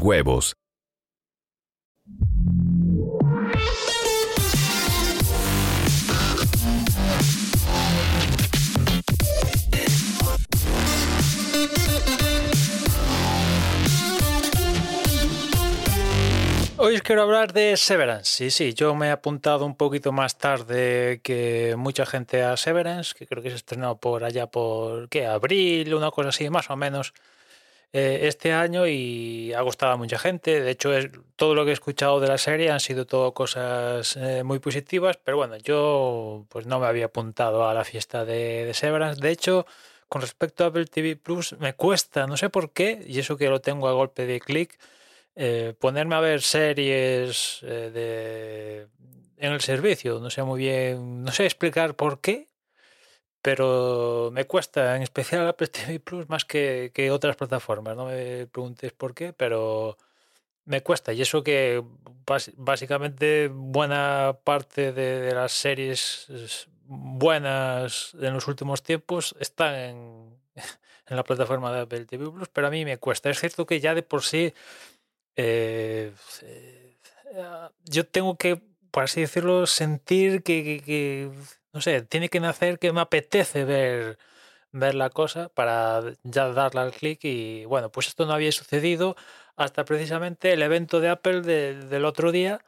huevos. Hoy quiero hablar de Severance. Sí, sí, yo me he apuntado un poquito más tarde que mucha gente a Severance, que creo que se estrenó por allá por, ¿qué? Abril, una cosa así, más o menos, eh, este año y ha gustado a mucha gente. De hecho, todo lo que he escuchado de la serie han sido todo cosas eh, muy positivas, pero bueno, yo pues no me había apuntado a la fiesta de, de Severance. De hecho, con respecto a Apple TV Plus, me cuesta, no sé por qué, y eso que lo tengo a golpe de clic, eh, ponerme a ver series en el servicio. No sé muy bien, no sé explicar por qué, pero me cuesta, en especial Apple TV Plus, más que, que otras plataformas. No me preguntes por qué, pero me cuesta. Y eso que básicamente buena parte de, de las series buenas en los últimos tiempos están en, en la plataforma de Apple TV Plus, pero a mí me cuesta. Es cierto que ya de por sí eh, eh, yo tengo que, por así decirlo, sentir que, no sé, tiene que nacer que me apetece ver, ver la cosa para ya darle al clic y bueno, pues esto no había sucedido hasta precisamente el evento de Apple de- del otro día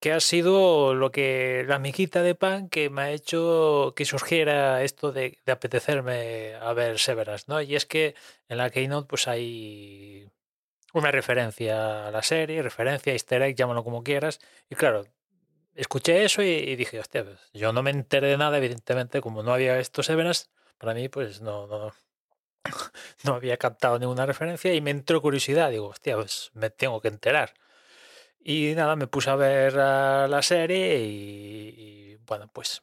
que ha sido lo que la miquita de pan que me ha hecho que surgiera esto de, apetecerme a ver Severance, ¿no? Y es que en la Keynote pues hay una referencia a la serie, referencia, easter egg, llámalo como quieras. Y claro, escuché eso y, dije, hostia, pues, yo no me enteré de nada, evidentemente, como no había estos Severance, para mí pues no, no, no había captado ninguna referencia y me entró curiosidad, digo, hostia, pues me tengo que enterar. Y nada, me puse a ver ah, la serie y, bueno, pues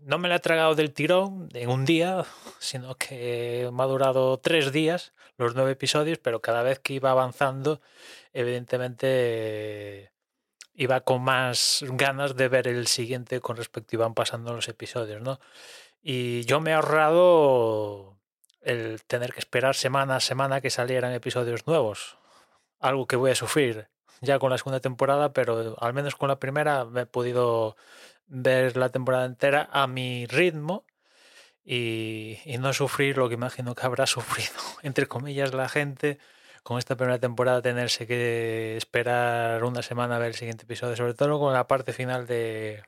no me la he tragado del tirón en un día, sino que me ha durado tres días los nueve episodios, pero cada vez que iba avanzando, evidentemente iba con más ganas de ver el siguiente con respecto iban pasando los episodios, ¿no? Y yo me he ahorrado el tener que esperar semana a semana que salieran episodios nuevos, algo que voy a sufrir ya con la segunda temporada, pero al menos con la primera me he podido ver la temporada entera a mi ritmo y, y no sufrir lo que imagino que habrá sufrido, entre comillas, la gente con esta primera temporada tenerse que esperar una semana a ver el siguiente episodio, sobre todo con la parte final de,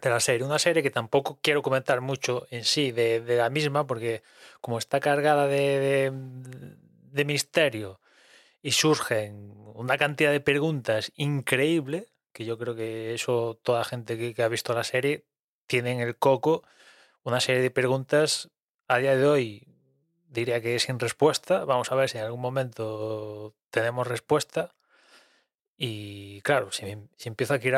de la serie. Una serie que tampoco quiero comentar mucho en sí de, la misma, porque como está cargada de, de, de misterio y surgen una cantidad de preguntas increíble, que yo creo que eso toda gente que, que ha visto la serie tiene en el coco una serie de preguntas a día de hoy diría que sin respuesta. Vamos a ver si en algún momento tenemos respuesta. Y claro, si, si empiezo aquí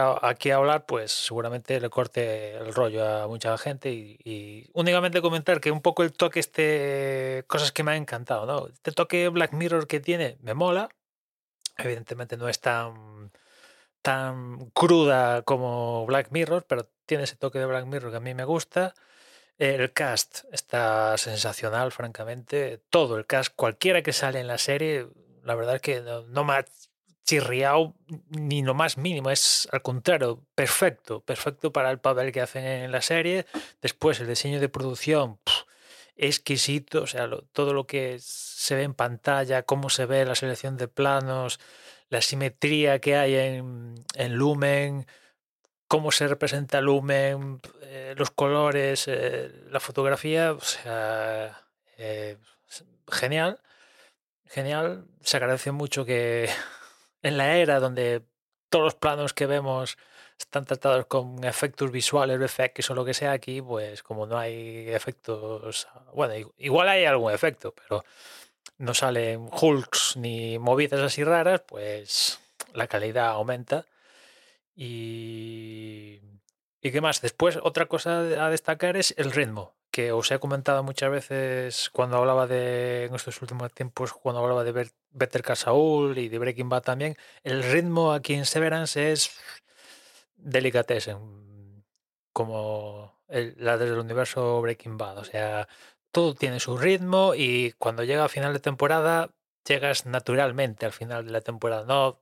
a, hablar, pues seguramente le corte el rollo a mucha gente. Y, y, únicamente comentar que un poco el toque, este, cosas que me han encantado, ¿no? Este toque Black Mirror que tiene me mola. Evidentemente no es tan, tan cruda como Black Mirror, pero tiene ese toque de Black Mirror que a mí me gusta. El cast está sensacional, francamente. Todo el cast, cualquiera que sale en la serie, la verdad es que no, no me ha chirriado ni lo más mínimo. Es al contrario, perfecto. Perfecto para el papel que hacen en la serie. Después, el diseño de producción, pff, exquisito. O sea, todo lo que se ve en pantalla, cómo se ve la selección de planos, la simetría que hay en, en Lumen, cómo se representa Lumen, eh, los colores, eh, la fotografía, o sea, eh, genial, genial. Se agradece mucho que en la era donde todos los planos que vemos están tratados con efectos visuales, VFX o lo que sea aquí, pues como no hay efectos, bueno, igual hay algún efecto, pero no salen hulks ni movidas así raras, pues la calidad aumenta. Y, ¿Y qué más? Después, otra cosa a destacar es el ritmo, que os he comentado muchas veces cuando hablaba de, en estos últimos tiempos, cuando hablaba de Better Call y de Breaking Bad también, el ritmo aquí en Severance es delicatessen, como la del universo Breaking Bad, o sea, todo tiene su ritmo y cuando llega a final de temporada, llegas naturalmente al final de la temporada. No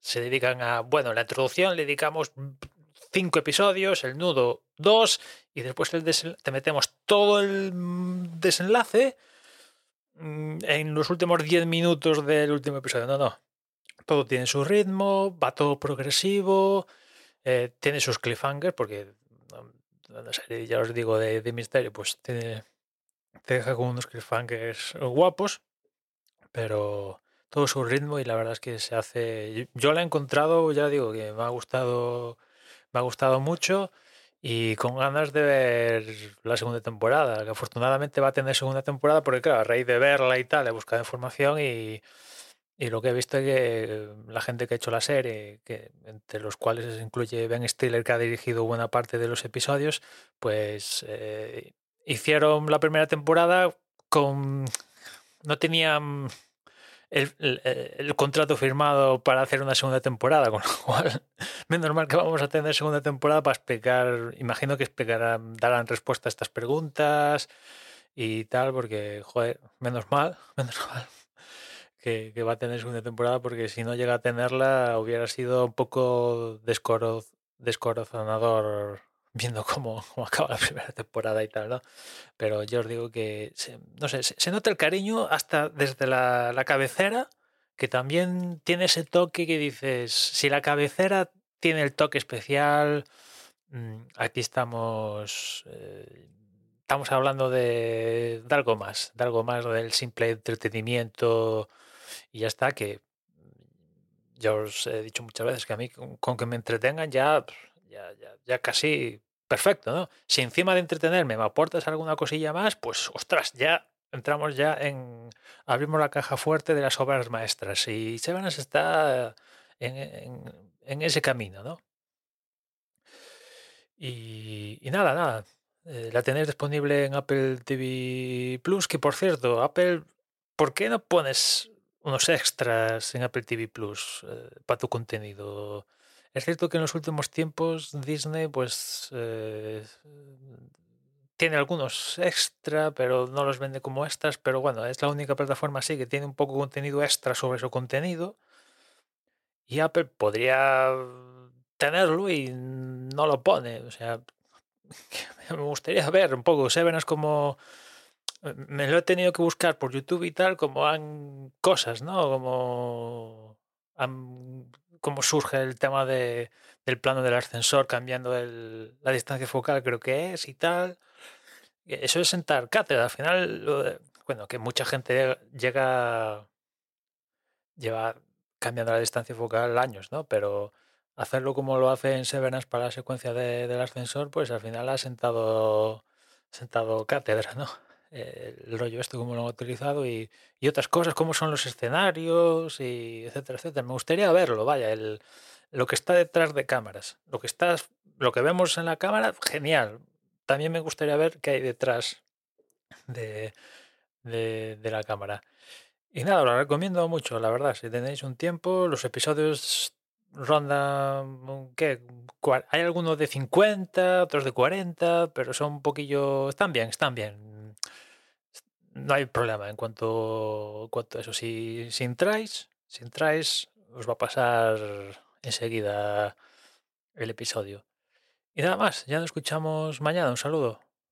se dedican a, bueno, la introducción le dedicamos cinco episodios, el nudo dos, y después te metemos todo el desenlace mm, en los últimos diez minutos del último episodio. No, no. Todo tiene su ritmo, va todo progresivo, eh, tiene sus cliffhangers, porque la serie, ya os digo, de, de misterio, pues te deja con unos cliffhangers guapos, pero todo su ritmo y la verdad es que se hace. Yo la he encontrado, ya digo, que me ha gustado, me ha gustado mucho y con ganas de ver la segunda temporada, que afortunadamente va a tener segunda temporada, porque claro, a raíz de verla y tal, he buscado información y, y lo que he visto es que la gente que ha hecho la serie, que entre los cuales se incluye Ben Stiller, que ha dirigido buena parte de los episodios, pues eh, hicieron la primera temporada con... No tenían el, contrato firmado para hacer una segunda temporada, con lo cual, menos mal que vamos a tener segunda temporada para explicar, imagino que explicarán, darán respuesta a estas preguntas y tal, porque, joder, menos mal, menos mal que, va a tener segunda temporada, porque si no llega a tenerla hubiera sido un poco descorazonador viendo cómo, acaba la primera temporada y tal, ¿no? Pero yo os digo que, se, no sé, se, nota el cariño hasta desde la, cabecera, que también tiene ese toque que dices, si la cabecera tiene el toque especial, mm, aquí estamos... Eh, estamos hablando de, algo más, de algo más del simple entretenimiento y ya está, que ya os he dicho muchas veces que a mí con, que me entretengan ya, ya, ya, ya casi perfecto, ¿no? Si encima de entretenerme me aportas alguna cosilla más, pues ostras, ya entramos ya en. abrimos la caja fuerte de las obras maestras y Severance está en, ese camino, ¿no? Y, nada, nada. Eh, la tenéis disponible en Apple TV Plus, que por cierto, Apple, ¿por qué no pones unos extras en Apple TV Plus eh, para tu contenido? Es cierto que en los últimos tiempos Disney pues eh, tiene algunos extra, pero no los vende como extras, pero bueno, es la única plataforma así que tiene un poco contenido extra sobre su contenido. Y Apple podría tenerlo y no lo pone. O sea, me gustaría ver un poco Severance como me lo he tenido que buscar por YouTube y tal, como han cosas, ¿no? Como han cómo surge el tema de, del plano del ascensor cambiando la distancia focal, creo que es y tal. Eso es sentar cátedra. Al final, bueno, que mucha gente llega, lleva cambiando la distancia focal años, ¿no? Pero hacerlo como lo hace en Severance para la secuencia del ascensor, pues al final ha sentado, sentado cátedra, ¿no? El rollo esto, cómo lo han utilizado y, otras cosas, cómo son los escenarios y etcétera, etcétera. Me gustaría verlo, vaya, el, lo que está detrás de cámaras. Lo que, está, lo que vemos en la cámara, genial. También me gustaría ver qué hay detrás de, de, la cámara. Y nada, lo recomiendo mucho, la verdad. Si tenéis un tiempo, los episodios rondan, ¿qué? Hay algunos de 50, otros de 40, pero son un poquillo... Están bien, están bien no hay problema en cuanto, cuanto a eso. Si, si entráis, si entráis, os va a pasar enseguida el episodio. Y nada más, ya nos escuchamos mañana. Un saludo.